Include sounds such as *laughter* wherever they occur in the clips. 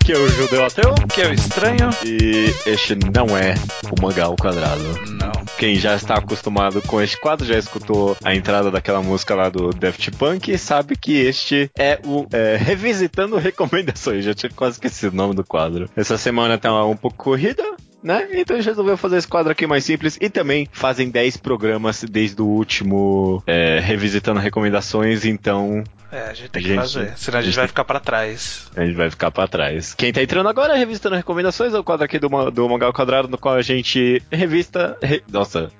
Aqui é o Judeu Ateu. Que é o estranho. E este não é o mangá ao quadrado. Não. Quem já está acostumado com este quadro, já escutou a entrada daquela música lá do Daft Punk sabe que este é o é, Revisitando Recomendações. Já tinha quase esquecido o nome do quadro. Essa semana tá um pouco corrida, né? Então a gente resolveu fazer esse quadro aqui mais simples e também fazem 10 programas desde o último é, Revisitando Recomendações, então É, a gente tem que fazer, senão a gente, gente vai tem- ficar pra trás. a gente vai ficar pra trás. Quem tá entrando agora é Revisitando Recomendações, é o quadro aqui do, do Mangá ao Quadrado, no qual a gente revista... re- Nossa,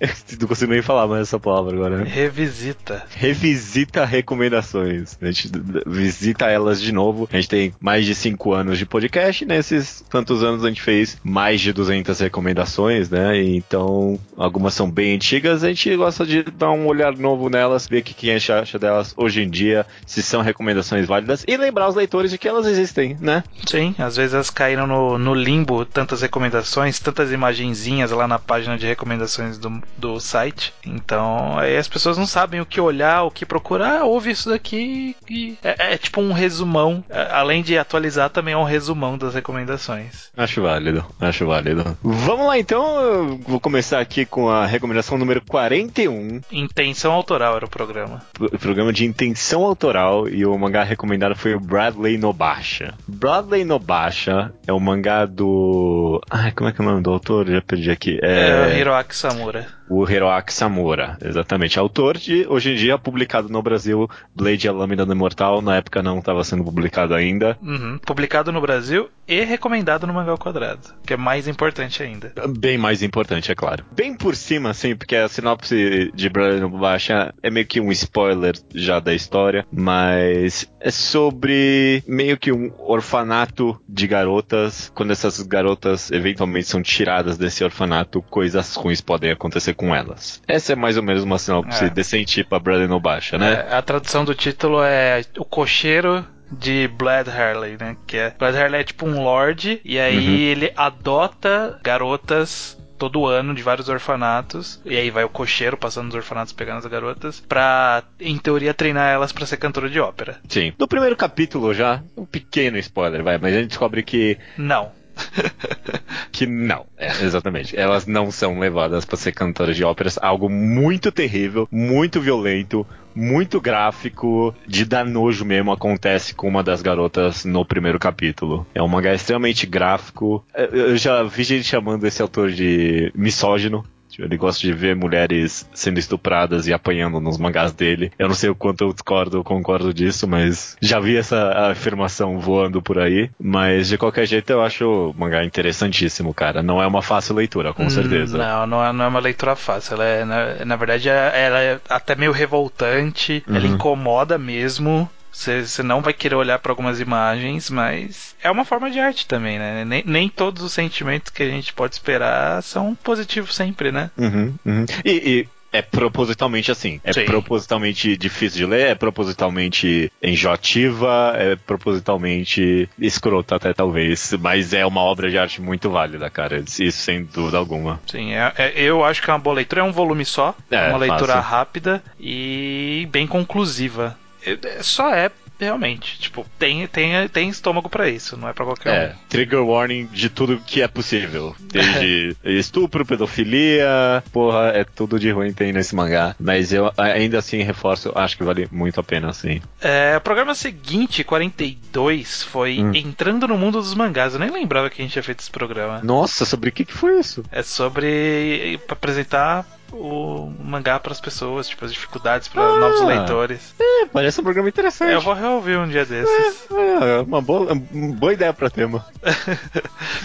eu *laughs* não consigo nem falar mais essa palavra agora. né? Revisita. revisita recomendações. A gente visita elas de novo. A gente tem mais de 5 anos de podcast. Nesses tantos anos a gente fez mais de 200 recomendações, né? E Então, algumas são bem antigas. A gente gosta de dar um olhar novo nelas, ver o que que a gente acha delas hoje em dia, se são recomendações válidas e lembrar os leitores de que elas existem, né? Sim, às vezes elas caíram no, no limbo, tantas recomendações, tantas imagenzinhas lá na página de recomendações do, do site. Então, aí as pessoas não sabem o que olhar, o que procurar. Ouve isso daqui e. É, é tipo um resumão. É, Além de atualizar, também é um resumão das recomendações. Acho válido, acho válido. Vamos lá então, eu vou começar aqui com a recomendação número 41. Intenção autoral era o programa. pro- programa de intenção autoral e o mangá recomendado foi o Bradley Nobasha. Bradley Nobasha é o mangá do. Ai, como é que é o nome do autor? Já perdi aqui. É, É, Hiroaki Samura. O Hiroaki Samura, exatamente. Autor de, hoje em dia, publicado no Brasil, Blade a Lâmina do Imortal. Na época não estava sendo publicado ainda. Uhum. Publicado no Brasil e recomendado no Mangá ao Quadrado, que é mais importante ainda. Bem mais importante, é claro. Bem por cima, assim, porque a sinopse de Bradley Nobasha é meio que um spoiler já da história, mas é sobre meio que um orfanato de garotas. Quando essas garotas eventualmente são tiradas desse orfanato, coisas ruins podem acontecer com elas. Essa é mais ou menos uma sinopse É. decente pra Bradley Nobasha, né? É, a tradução do título é O Cocheiro de Blad Harley, né? Que é, Blad Harley é tipo um lord, e aí Uhum. ele adota garotas todo ano de vários orfanatos, e aí vai o cocheiro passando nos orfanatos pegando as garotas, pra, em teoria, treinar elas pra ser cantora de ópera. Sim. No primeiro capítulo já, um pequeno spoiler, vai, mas a gente descobre que Não. *laughs* Que não, é, exatamente. Elas não são levadas para ser cantoras de óperas. Algo muito terrível, muito violento, muito gráfico, de dar nojo mesmo acontece com uma das garotas no primeiro capítulo. É um mangá extremamente gráfico. Eu eu já vi gente chamando esse autor de misógino. Ele gosta de ver mulheres sendo estupradas e apanhando nos mangás dele. Eu não sei o quanto eu discordo ou concordo disso, mas já vi essa afirmação voando por aí. Mas de qualquer jeito eu acho o mangá interessantíssimo, cara. Não é uma fácil leitura, com certeza. Hum, Não, não é, não é uma leitura fácil. Ela é, na, na verdade, é- ela é até meio revoltante. Ela Uhum. incomoda mesmo. Você você não vai querer olhar para algumas imagens, mas é uma forma de arte também, né? Nem, nem todos os sentimentos que a gente pode esperar são positivos sempre, né? Uhum, uhum. E, e é propositalmente assim. É Sim. propositalmente difícil de ler, é propositalmente enjoativa, é propositalmente escrota até talvez. Mas é uma obra de arte muito válida, cara. Isso sem dúvida alguma. Sim, é- é- eu acho que é uma boa leitura. É um volume só, É, uma leitura fácil. rápida e bem conclusiva. É- Só é realmente, tipo, tem, tem, tem estômago pra isso, não é pra qualquer É, trigger warning de tudo que é possível. Desde *laughs* estupro, pedofilia, porra, é tudo de ruim tem nesse mangá. Mas eu ainda assim reforço, acho que vale muito a pena, sim. É, o programa seguinte, 42, foi Hum. Entrando no Mundo dos Mangás. Eu nem lembrava que a gente tinha feito esse programa. Nossa, sobre o que, que foi isso? É sobre apresentar o mangá para as pessoas, tipo, as dificuldades para Ah. novos leitores. É, parece um programa interessante. Eu vou reouvir um dia desses. É, uma boa, uma boa ideia pra tema. *laughs*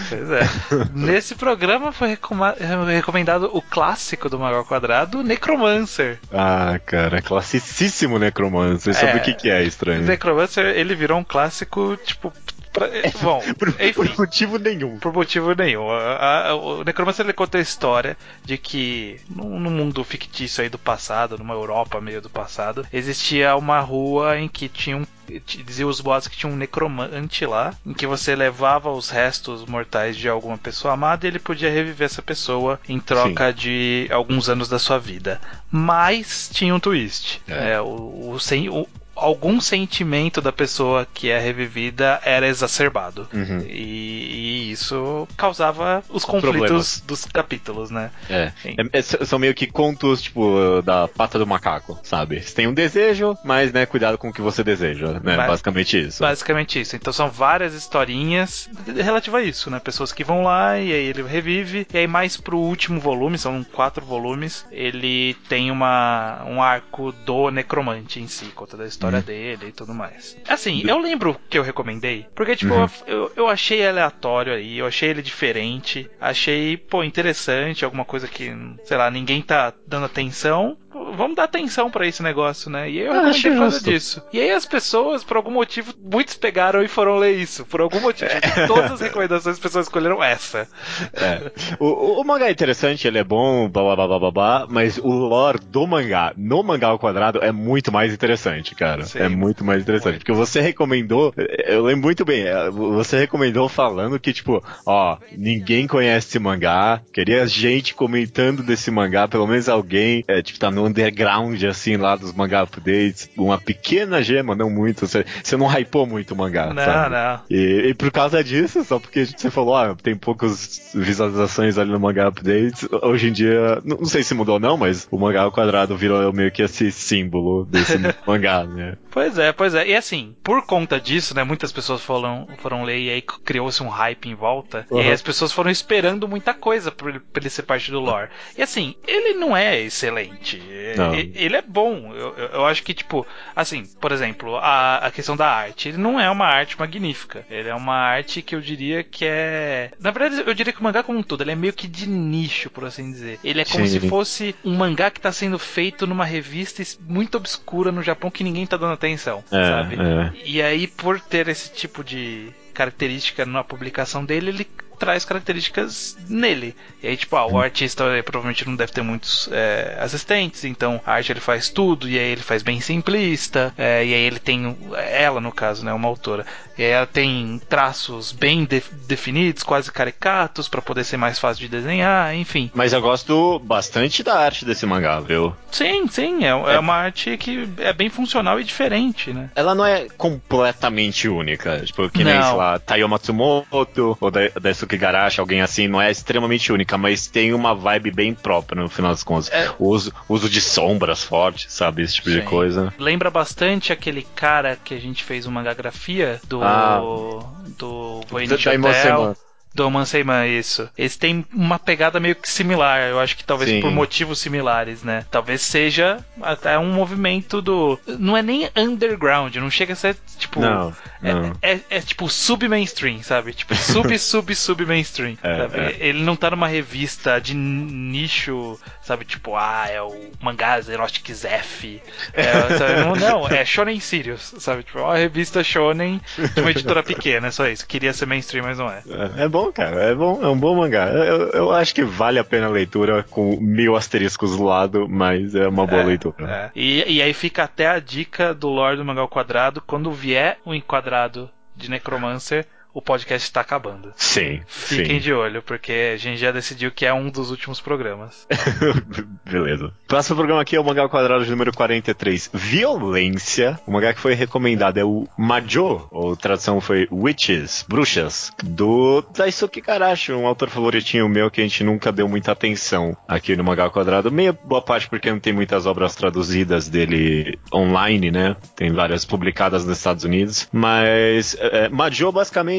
Pois é. Nesse programa foi recomendado o clássico do Mangá ao Quadrado, Necromancer. Ah, cara, classicíssimo Necromancer. Sobre É. o que, que é O estranho? Necromancer, ele virou um clássico, tipo. Pra- Bom, *laughs* Por, enfim. por motivo nenhum. Por motivo nenhum. A- a- o Necromancer ele conta a história de que num, num mundo fictício aí do passado, numa Europa meio do passado, existia uma rua em que tinha um. Dizia os boatos que tinha um necromante lá, em que você levava os restos mortais de alguma pessoa amada e ele podia reviver essa pessoa em troca de alguns anos da sua vida. Mas tinha um twist. É. É, o, o, sen- o- algum sentimento da pessoa que é revivida era exacerbado. Uhum. E, e isso causava os conflitos Problemas. dos capítulos, né? É. É- é- são meio que contos, tipo, da pata do macaco, sabe? Você tem um desejo, mas, né, cuidado com o que você deseja, né? Ba- Basicamente isso. Basicamente isso. Então são várias historinhas relativas a isso, né? Pessoas que vão lá e aí ele revive. E aí mais pro último volume, são quatro volumes, ele tem uma, um arco do necromante em si, conta da história dele e tudo mais. Assim, eu lembro que eu recomendei, porque tipo, Uhum. eu, eu achei aleatório aí, eu achei ele diferente, achei, pô, interessante, alguma coisa que, sei lá, ninguém tá dando atenção. Vamos dar atenção pra esse negócio, né? E eu Ah, recomendei por causa disso. E aí as pessoas, por algum motivo, muitos pegaram e foram ler isso. Por algum motivo. De todas as recomendações, as pessoas escolheram essa. É. O, o- mangá é interessante, ele é bom, blá blá blá blá blá, mas o lore do mangá, no mangá ao quadrado, é muito mais interessante, cara. Sim. É muito mais interessante. Muito. Porque você recomendou, eu lembro muito bem, é, você recomendou falando que, tipo, ó, ninguém conhece esse mangá, queria gente comentando desse mangá, pelo menos alguém, é, tipo, tá no underground, assim, lá dos mangá updates, uma pequena gema, não muito, você, você não hypou muito o mangá, não, sabe? não. E, e por causa disso, só porque você falou, ah, tem poucas visualizações ali no mangá updates, hoje em dia, não, não sei se mudou ou não, mas o mangá ao quadrado virou meio que esse símbolo desse *laughs* mangá, né? Pois é, pois é. E assim, por conta disso, né? Muitas pessoas foram, foram ler e aí criou-se um hype em volta. E aí Uhum. as pessoas foram esperando muita coisa pra ele, pra ele ser parte do lore. E assim, ele não é excelente. Não. e- Ele é bom. Eu, eu- acho que, tipo, assim, por exemplo, a, a questão da arte. Ele não é uma arte magnífica. Ele é uma arte que eu diria que é. Na verdade, eu diria que o mangá como um todo, ele é meio que de nicho, por assim dizer. Ele é como Sim. se fosse um mangá que tá sendo feito numa revista muito obscura no Japão que ninguém tá dando atenção, É, sabe? é. E aí, por ter esse tipo de característica na publicação dele, ele traz características nele. E aí, tipo, ah, o artista eh, provavelmente não deve ter muitos eh, assistentes, então a arte ele faz tudo, e aí ele faz bem simplista, eh, e aí ele tem, ela no caso, né, uma autora, e aí ela tem traços bem de- definidos, quase caricatos, pra poder ser mais fácil de desenhar, enfim. Mas eu gosto bastante da arte desse mangá, viu? Sim, sim, é, é uma arte que é bem funcional e diferente, né? Ela não é completamente única. Tipo, que nem, Não. sei lá, Taiyo Matsumoto ou da- Daisuke Garashi, alguém assim, não é extremamente única, mas tem uma vibe bem própria no final das contas. É. O uso, uso de sombras fortes, sabe? Esse tipo de Sim. coisa. Lembra bastante aquele cara que a gente fez uma grafia do. Ah. do Voynich Hotel. Do Manseiman, isso. Eles têm uma pegada meio que similar, eu acho que talvez Sim. por motivos similares, né? Talvez seja até um movimento do. Não é nem underground, não chega a ser tipo. Não, É, não. é, é tipo sub-mainstream, sabe? Tipo sub, *laughs* sub, sub-mainstream. É, é. Ele não tá numa revista de nicho, sabe? Tipo, ah, é o mangás Erotic Zef. É, não, não, é Shonen Sirius, sabe? Tipo, é uma revista Shonen de uma editora pequena, é só isso. Queria ser mainstream, mas não é. É, é bom, cara. É bom, é um bom mangá. Eu, eu acho que vale a pena a leitura com mil asteriscos do lado, mas é uma boa leitura. É. E, e aí fica até a dica do Lore do Mangá ao Quadrado. Quando vier o enquadrado de Necromancer, o podcast está acabando. Sim, Fiquem sim. de olho, porque a gente já decidiu que é um dos últimos programas. *laughs* Beleza. Próximo programa aqui é o mangá ao quadrado de número 43, Violência. O mangá que foi recomendado é o Majo, ou tradução foi Witches, Bruxas, do Daisuke Karashi, um autor favoritinho meu que a gente nunca deu muita atenção aqui no mangá ao quadrado. Meia boa parte porque não tem muitas obras traduzidas dele online, né? Tem várias publicadas nos Estados Unidos. Mas é, Majo basicamente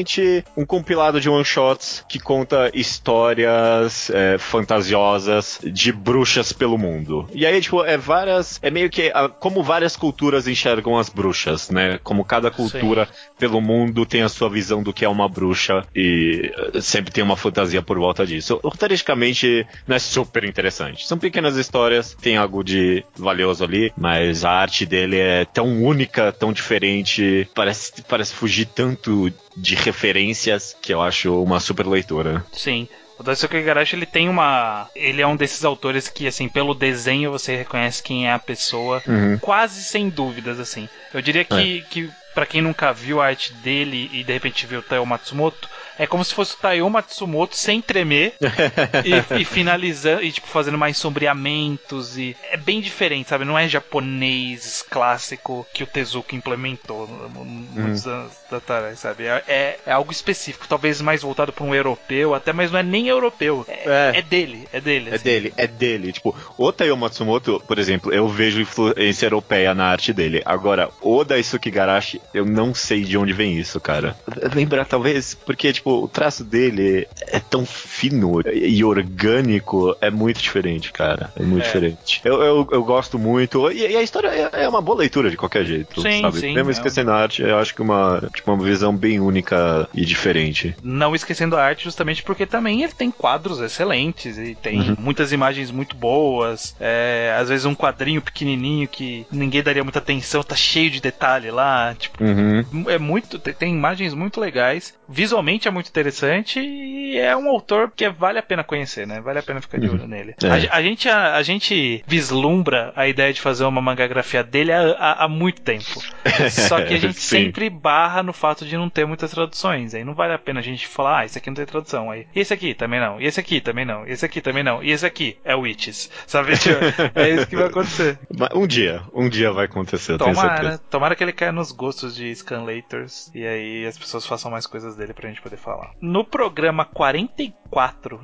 um compilado de one-shots que conta histórias é, fantasiosas de bruxas pelo mundo. E aí, tipo, é várias. É meio que ah, como várias culturas enxergam as bruxas, né? Como cada cultura pelo mundo tem a sua visão do que é uma bruxa e eh, sempre tem uma fantasia por volta disso. Roteiristicamente não é super interessante. São pequenas histórias, tem algo de valioso ali, mas a arte dele é tão única, tão diferente, parece, parece fugir tanto de referências que eu acho uma super leitura. Sim. O Daisuke Igarashi, ele tem uma... Ele é um desses autores que, assim, pelo desenho você reconhece quem é a pessoa, Uhum. quase sem dúvidas, assim. Eu diria que, que para quem nunca viu a arte dele e de repente viu o Teo Matsumoto, É como se fosse o Taiyo Matsumoto sem tremer *laughs* e, e, finalizando, e tipo, fazendo mais sombreamentos e é bem diferente, sabe? Não é japonês clássico que o Tezuka implementou muitos hum. anos atrás, sabe? É, é, é, algo específico, talvez mais voltado para um europeu, até, mas não é nem europeu. É, é. é dele, é dele. É assim. dele, é dele. Tipo, o Taiyo Matsumoto, por exemplo, eu vejo influência europeia na arte dele. Agora, o Daisuke Garashi, eu não sei de onde vem isso, cara. Lembrar, talvez, porque, tipo, o traço dele é tão fino e orgânico, é muito diferente, cara. É muito é. diferente. Eu, eu, eu, gosto muito, e, e a história é, é, uma boa leitura de qualquer jeito, sim, sabe? Sim, Mesmo esquecendo a arte, eu acho que uma, tipo, uma visão bem única e diferente. Não esquecendo a arte justamente porque também ele tem quadros excelentes e tem uhum. muitas imagens muito boas, é, às vezes um quadrinho pequenininho que ninguém daria muita atenção, tá cheio de detalhe lá, tipo, uhum. é muito, tem imagens muito legais, visualmente é muito interessante e é um autor que vale a pena conhecer, né? Vale a pena ficar de uhum. olho nele. É. A, a, gente, a, a, gente vislumbra a ideia de fazer uma mangagrafia dele há, há, há muito tempo. *laughs* Só que a gente sempre barra no fato de não ter muitas traduções. Aí não vale a pena a gente falar, ah, esse aqui não tem tradução. Aí, esse aqui também não, e esse aqui também não, e esse aqui também não, e esse aqui é Witches. Sabe? *laughs* é isso que vai acontecer. Um dia, um dia vai acontecer, tomara, tomara que ele caia nos gostos de Scanlators e aí as pessoas façam mais coisas dele pra gente poder falar. No programa 44,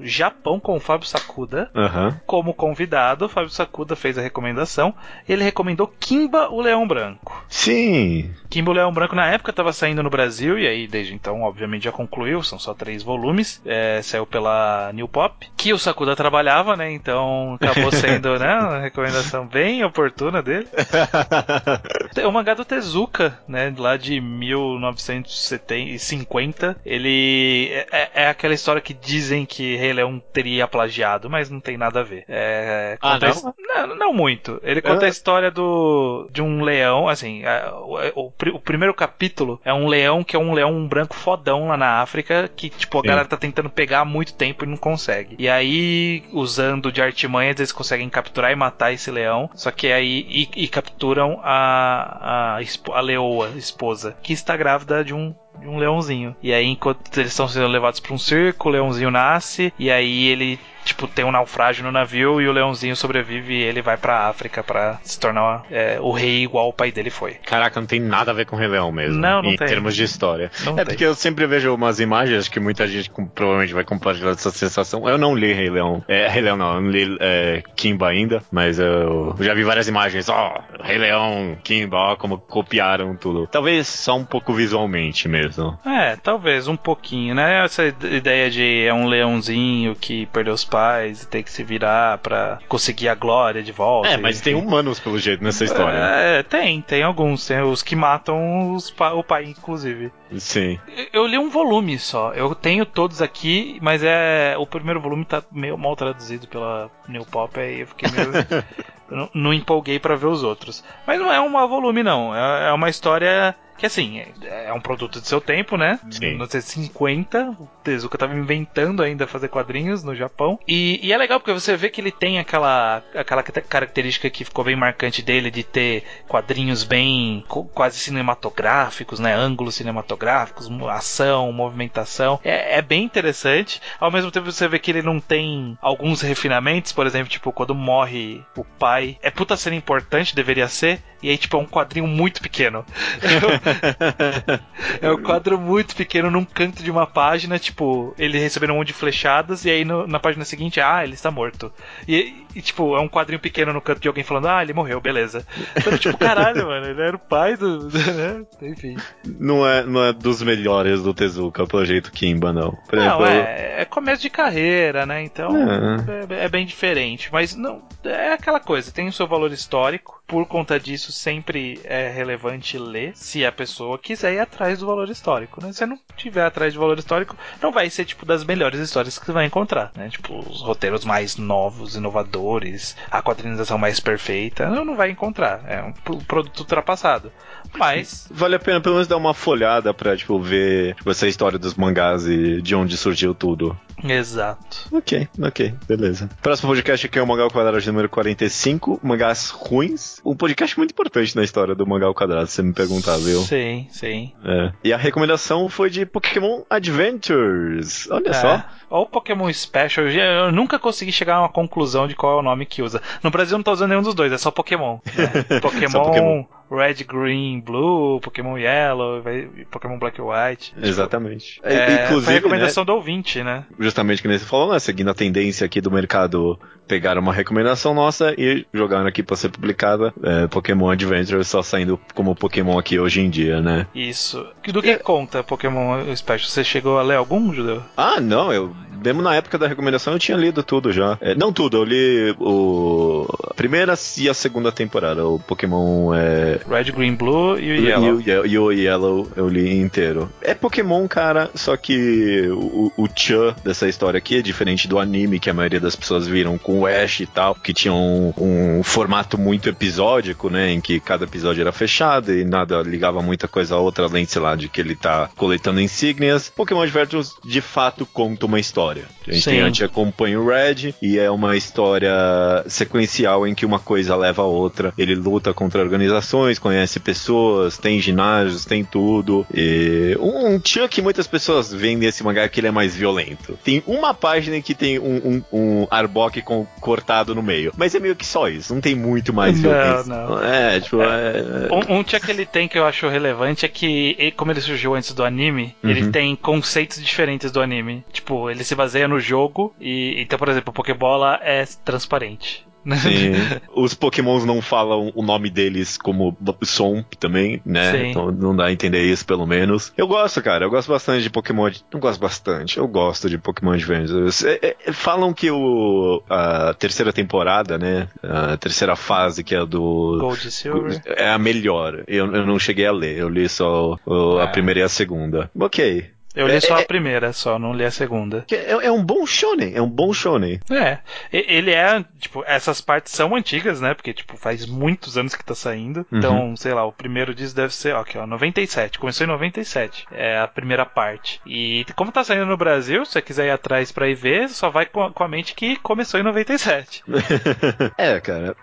Japão com o Fábio Sakuda, uhum. como convidado, o Fábio Sakuda fez a recomendação. Ele recomendou Kimba, o Leão Branco. Sim. Kimba, o Leão Branco, na época estava saindo no Brasil, e aí desde então, obviamente, já concluiu, são só três volumes. É, saiu pela New Pop, que o Sakuda trabalhava, né? Então acabou *laughs* sendo né, uma recomendação bem oportuna dele. o mangá do Tezuka, né? Lá de 1950. Ele é, é, é, aquela história que dizem que Rei Leão teria plagiado, mas não tem nada a ver. É, ah, não? não? não? muito. Ele conta a história do de um leão, assim, o, o, o, primeiro capítulo é um leão que é um leão branco fodão lá na África, que, tipo, a Sim. galera tá tentando pegar há muito tempo e não consegue. E aí, usando de artimanhas, eles conseguem capturar e matar esse leão, só que aí, e, e capturam a, a, a leoa, esposa, que está grávida de um um leãozinho. E aí, enquanto eles estão sendo levados para um circo, o leãozinho nasce, e aí ele tipo, tem um naufrágio no navio e o leãozinho sobrevive e ele vai pra África para se tornar é, o rei igual o pai dele foi. Caraca, não tem nada a ver com o Rei Leão mesmo. Não, não em tem. Em termos de história. Não é tem. porque eu sempre vejo umas imagens que muita gente com, provavelmente vai compartilhar essa sensação. Eu não li Rei Leão. É, Rei Leão não, eu não li é, Kimba ainda, mas eu já vi várias imagens. Ó, oh, Rei Leão, Kimba, ó, como copiaram tudo. Talvez só um pouco visualmente mesmo. É, talvez um pouquinho, né? Essa ideia de é um leãozinho que perdeu os pais e tem que se virar para conseguir a glória de volta. É, mas tem humanos pelo jeito nessa história. É, tem, tem alguns. Tem os que matam os pa o pai, inclusive. Sim. Eu li um volume só. Eu tenho todos aqui, mas é. O primeiro volume tá meio mal traduzido pela New Pop, aí eu fiquei meio. *laughs* não, não empolguei para ver os outros. Mas não é um volume, não. É, é uma história que assim, é, é um produto de seu tempo, né? Sim. 1950, o Tezuka tava inventando ainda fazer quadrinhos no Japão. E, e, é legal porque você vê que ele tem aquela, aquela característica que ficou bem marcante dele de ter quadrinhos bem quase cinematográficos, né? Ângulos cinematográficos, ação, movimentação. É, é bem interessante. Ao mesmo tempo você vê que ele não tem alguns refinamentos, por exemplo, tipo, quando morre o pai. É puta cena importante, deveria ser. E aí, tipo, é um quadrinho muito pequeno. *laughs* *laughs* é um quadro muito pequeno num canto de uma página, tipo, ele recebendo um monte de flechadas, e aí no, na página seguinte, ah, ele está morto. E, e, tipo, é um quadrinho pequeno no canto de alguém falando, ah, ele morreu, beleza. Então, tipo, caralho, *laughs* mano, ele era o pai do. Né? Enfim. Não é, não é dos melhores do Tezuka, pelo jeito Kimba, não. Por não, exemplo, é, é começo de carreira, né? Então é. É, é bem diferente. Mas não, é aquela coisa, tem o seu valor histórico. Por conta disso, sempre é relevante ler se a pessoa quiser ir atrás do valor histórico, né? Se você não tiver atrás do valor histórico, não vai ser tipo das melhores histórias que você vai encontrar, né? Tipo, os roteiros mais novos, inovadores, a quadrinização mais perfeita, não, não vai encontrar. É um produto ultrapassado. Mas. Vale a pena pelo menos dar uma folhada pra, tipo, ver tipo, essa história dos mangás e de onde surgiu tudo. Exato. Ok, ok, beleza. Próximo podcast aqui é o Mangá ao Quadrado número 45, Mangás Ruins. Um podcast muito importante na história do Mangá ao Quadrado, se você me perguntar, viu? Sim, sim. É. E a recomendação foi de Pokémon Adventures. Olha é. só. Ou Pokémon Special. Eu nunca consegui chegar a uma conclusão de qual é o nome que usa. No Brasil não tá usando nenhum dos dois, é só Pokémon. *laughs* É. Pokémon, só Pokémon. Red, Green, Blue, Pokémon Yellow, Pokémon Black White. Tipo, Exatamente. É, Inclusive, foi a recomendação né, do ouvinte, né? Justamente que nem você falou, né? Seguindo a tendência aqui do mercado, pegaram uma recomendação nossa e jogaram aqui para ser publicada. É, Pokémon Adventure só saindo como Pokémon aqui hoje em dia, né? Isso. Do que é... conta Pokémon Special? Você chegou a ler algum, Judeu? Ah, não, eu mesmo na época da recomendação eu tinha lido tudo já. É, não tudo, eu li o a primeira e a segunda temporada. O Pokémon é. Red, Green, Blue e o Yellow. E o, e o Yellow eu li inteiro. É Pokémon, cara, só que o, o Chan dessa história aqui é diferente do anime que a maioria das pessoas viram com o Ash e tal, que tinha um, um formato muito episódico, né? Em que cada episódio era fechado e nada ligava muita coisa a outra, além, sei lá, de que ele tá coletando insígnias. Pokémon Adventures de fato conta uma história. A gente, tem, a gente acompanha o Red e é uma história sequencial em que uma coisa leva a outra. Ele luta contra organizações, conhece pessoas, tem ginásios, tem tudo. E um, um tio que muitas pessoas veem nesse mangá que ele é mais violento. Tem uma página que tem um, um, um Arbok com, cortado no meio. Mas é meio que só isso, não tem muito mais violência. Não, não. É, tipo. É... é. Um, um tia que ele tem que eu acho relevante é que, como ele surgiu antes do anime, uhum. ele tem conceitos diferentes do anime. Tipo, ele se baseia no jogo e então, por exemplo, a Pokébola é transparente. Sim. *laughs* Os Pokémons não falam o nome deles como som também, né? Sim. Então não dá a entender isso, pelo menos. Eu gosto, cara. Eu gosto bastante de Pokémon. Não gosto bastante. Eu gosto de Pokémon Adventures. É, é, falam que o, a terceira temporada, né? A terceira fase, que é do. Gold Silver. É a melhor. Eu, eu não cheguei a ler. Eu li só o, a ah. primeira e a segunda. Ok. Eu li é, só a é, primeira, só, não li a segunda. É, é, um bom shonen, é um bom shonen. É, ele é, tipo, essas partes são antigas, né, porque, tipo, faz muitos anos que tá saindo. Uhum. Então, sei lá, o primeiro disso deve ser, ó, aqui, ó, 97, começou em 97, é a primeira parte. E como tá saindo no Brasil, se você quiser ir atrás pra ir ver, só vai com a, com a mente que começou em 97. *laughs* é, cara,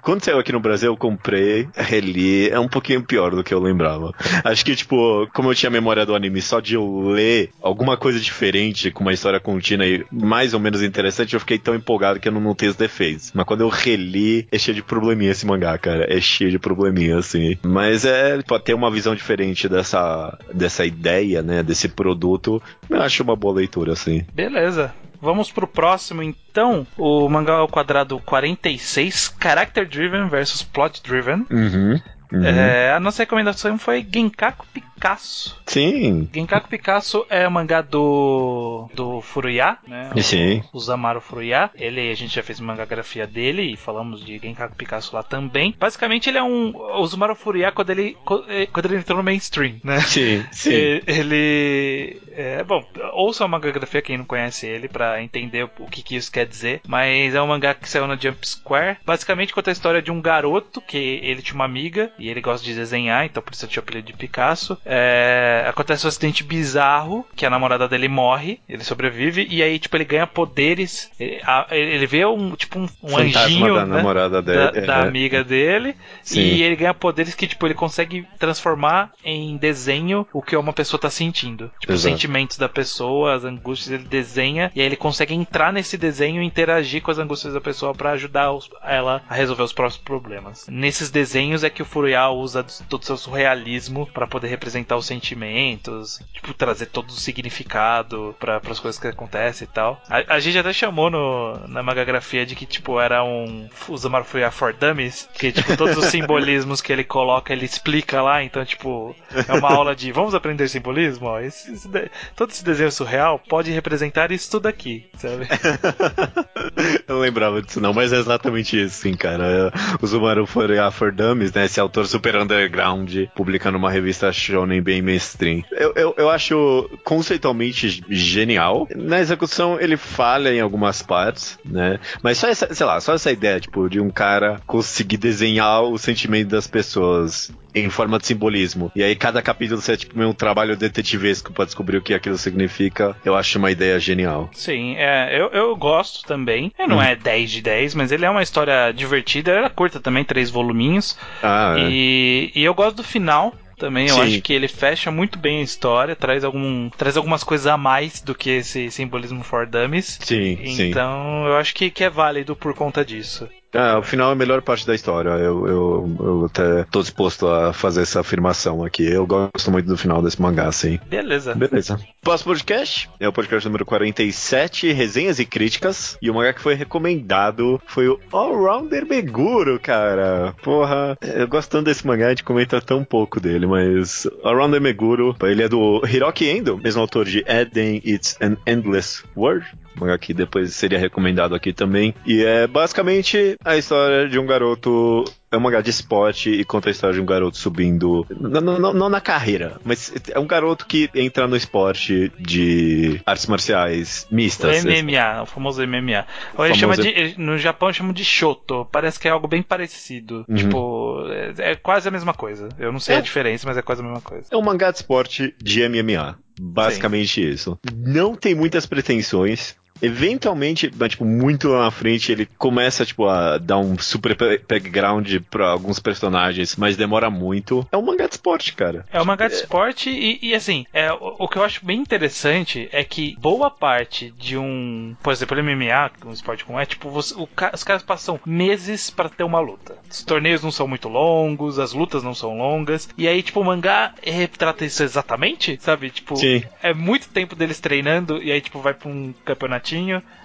quando saiu aqui no Brasil, eu comprei, reli, é um pouquinho pior do que eu lembrava. Acho que, tipo, como eu tinha memória do anime só de ler alguma coisa diferente, com uma história contínua e mais ou menos interessante, eu fiquei tão empolgado que eu não notei os defeitos. Mas quando eu reli, é cheio de probleminha esse mangá, cara. É cheio de probleminha, assim. Mas é, pode ter uma visão diferente dessa, dessa ideia, né, desse produto, eu acho uma boa leitura, assim. Beleza. Vamos pro próximo então. O mangá ao quadrado 46, Character Driven versus Plot Driven. Uhum. Uhum. É, a nossa recomendação foi Genkaku Picasso. Sim. Genkaku Picasso é o mangá do do Furuya, né? Sim. O, o Zamaru Furuya. Ele a gente já fez uma grafia dele e falamos de Genkaku Picasso lá também. Basicamente ele é um o Zamaru Furuya quando ele eh, quando ele entrou no mainstream, né? Sim, *laughs* sim. Ele é bom, ouça a grafia quem não conhece ele para entender o que, que isso quer dizer, mas é um mangá que saiu na Jump Square. Basicamente conta a história de um garoto que ele tinha uma amiga e ele gosta de desenhar, então por isso eu tinha o apelido de Picasso. É, acontece um acidente bizarro, que a namorada dele morre, ele sobrevive, e aí, tipo, ele ganha poderes. Ele, a, ele vê um, tipo, um, um anjinho da, né, namorada dele, da, da amiga dele, Sim. e ele ganha poderes que, tipo, ele consegue transformar em desenho o que uma pessoa tá sentindo. Tipo, Exato. os sentimentos da pessoa, as angústias, ele desenha, e aí ele consegue entrar nesse desenho e interagir com as angústias da pessoa para ajudar os, ela a resolver os próprios problemas. Nesses desenhos é que o Furuya usa todo o seu surrealismo para poder representar os sentimentos, tipo, trazer todo o significado para as coisas que acontecem e tal. A, a, gente até chamou no, na magagrafia de que, tipo, era um Uzumar Fuya for Dummies, que, tipo, todos os *laughs* simbolismos que ele coloca, ele explica lá, então, tipo, é uma aula de vamos aprender simbolismo? Ó, esse, esse de, todo esse desenho surreal pode representar isso tudo aqui, sabe? *laughs* Eu não lembrava disso não, mas é exatamente isso, sim, cara. O Zumaru Fuya for Dummies, né, esse autor super underground, publicando uma revista shonen bem mainstream. Eu, eu, eu acho conceitualmente genial. Na execução ele falha em algumas partes, né? Mas só essa, sei lá, só essa ideia, tipo, de um cara conseguir desenhar o sentimento das pessoas em forma de simbolismo. E aí cada capítulo ser tipo meio um trabalho detetivesco para descobrir o que aquilo significa. Eu acho uma ideia genial. Sim, é, eu, eu gosto também. Ele não hum. é 10 de 10, mas ele é uma história divertida. Ela é curta também, três voluminhos. Ah, é. e, e eu gosto do final também. Eu Sim. acho que ele fecha muito bem a história, traz, algum, traz algumas coisas a mais do que esse simbolismo for dummies. Sim, então sim. eu acho que, que é válido por conta disso. Ah, o final é a melhor parte da história. Eu, eu, eu até tô disposto a fazer essa afirmação aqui. Eu gosto muito do final desse mangá, sim. Beleza. Beleza. Próximo podcast é o podcast número 47, resenhas e críticas. E o mangá que foi recomendado foi o Allrounder Meguro, cara. Porra, eu gostando desse mangá, a gente comenta tão pouco dele, mas Allrounder Meguro, ele é do Hiroki Endo, mesmo autor de Eden, It's an Endless World mangá que depois seria recomendado aqui também. E é basicamente a história de um garoto é um mangá de esporte e conta a história de um garoto subindo. Não, não, não, na carreira, mas é um garoto que entra no esporte de artes marciais mistas. O MMA, o famoso MMA. O famoso... chama de, no Japão chama de Shoto. Parece que é algo bem parecido. Uhum. Tipo, é, é, quase a mesma coisa. Eu não sei é. a diferença, mas é quase a mesma coisa. É um mangá de esporte de MMA. Basicamente Sim. isso. Não tem muitas pretensões. Eventualmente, tipo, muito lá na frente, ele começa, tipo, a dar um super background pra alguns personagens, mas demora muito. É um mangá de esporte, cara. É um mangá de esporte e, e assim, é, o, o, que eu acho bem interessante é que boa parte de um, por exemplo, MMA, um esporte como é, tipo, você, o, os caras passam meses para ter uma luta. Os torneios não são muito longos, as lutas não são longas, e aí, tipo, o mangá retrata isso exatamente, sabe? Tipo, Sim. é muito tempo deles treinando, e aí, tipo, vai pra um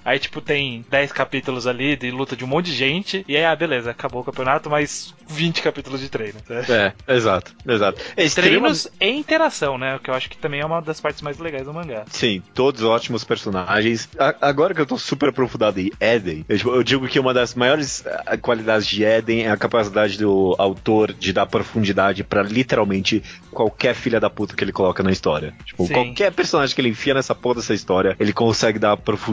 Aí, tipo, tem 10 capítulos ali de luta de um monte de gente. E aí, ah, beleza, acabou o campeonato, mas 20 capítulos de treino. É, exato, exato. É, Treinos e interação, né? O que eu acho que também é uma das partes mais legais do mangá. Sim, todos ótimos personagens. A, agora que eu tô super aprofundado em Eden, eu, tipo, eu, digo que uma das maiores eh, qualidades de Eden é a capacidade do autor de dar profundidade para literalmente qualquer filha da puta que ele coloca na história. Tipo, Sim. qualquer personagem que ele enfia nessa porra dessa história, ele consegue dar profundidade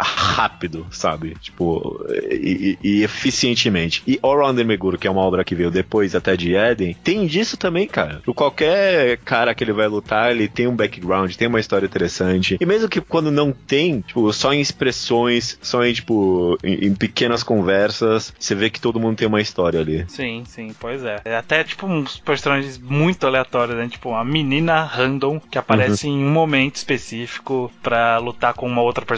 rápido, sabe? Tipo, e, e, e eficientemente. E All Rounder Meguro, que é uma obra que veio depois até de Eden, tem disso também, cara. Tipo, qualquer cara que ele vai lutar, ele tem um background, tem uma história interessante. E mesmo que quando não tem, tipo, só em expressões, só em, tipo, em, em pequenas conversas, você vê que todo mundo tem uma história ali. Sim, sim, pois é. é até, tipo, uns personagens muito aleatórios, né? Tipo, uma menina random que aparece uhum. em um momento específico para lutar com uma outra personagem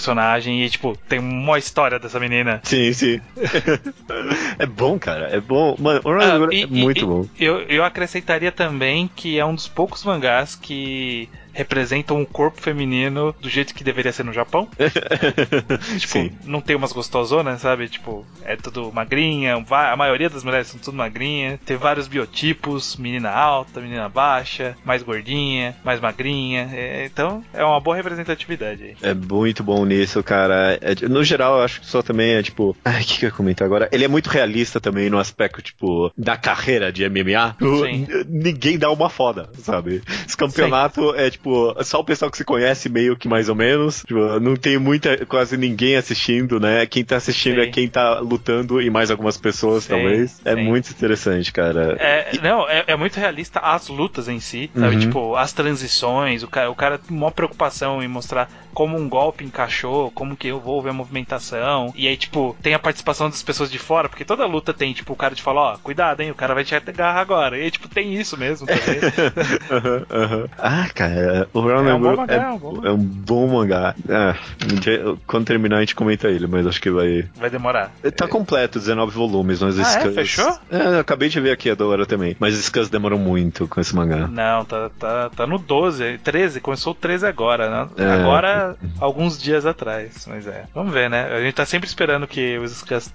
e, tipo, tem uma história dessa menina. Sim, sim. *laughs* é bom, cara. É bom. Mano, ah, e, é muito e, bom. Eu, eu acrescentaria também que é um dos poucos mangás que representam o corpo feminino do jeito que deveria ser no Japão. *laughs* tipo, Sim. não tem umas gostosonas, sabe? Tipo, é tudo magrinha, a maioria das mulheres são tudo magrinha, tem vários biotipos, menina alta, menina baixa, mais gordinha, mais magrinha. É, então, é uma boa representatividade. É muito bom nisso, cara. É, no geral, eu acho que só também é tipo. Ai, o que, que eu comento agora? Ele é muito realista também no aspecto, tipo, da carreira de MMA. Sim. Ninguém dá uma foda, sabe? Esse campeonato Sim. é tipo tipo, só o pessoal que se conhece meio que mais ou menos. Tipo, não tem muita, quase ninguém assistindo, né? Quem tá assistindo é Sim. é quem tá lutando e mais algumas pessoas, Sim. talvez. É Sim. muito interessante, cara. É, e... Não, é, é, muito realista as lutas em si, sabe? Uhum. Tipo, as transições, o cara, o cara tem uma preocupação em mostrar como um golpe encaixou, como que envolve a movimentação. E aí, tipo, tem a participação das pessoas de fora, porque toda luta tem, tipo, o cara te fala, ó, oh, cuidado, hein, o cara vai te agarrar agora. E aí, tipo, tem isso mesmo também. uhum, uhum. Ah, cara, o Brown é, um bom mangá, é, é, um bom. é um bom mangá. É, quando terminar a gente comenta ele, mas acho que vai. Vai demorar. Tá completo, 19 volumes, mas ah, scans... é? Fechou? É, acabei de ver aqui agora também. Mas os scans demoram muito com esse mangá. Não, tá, tá, tá no 12, 13, começou o 13 agora, né? É. Agora alguns dias atrás. Mas é. Vamos ver, né? A gente tá sempre esperando que os scans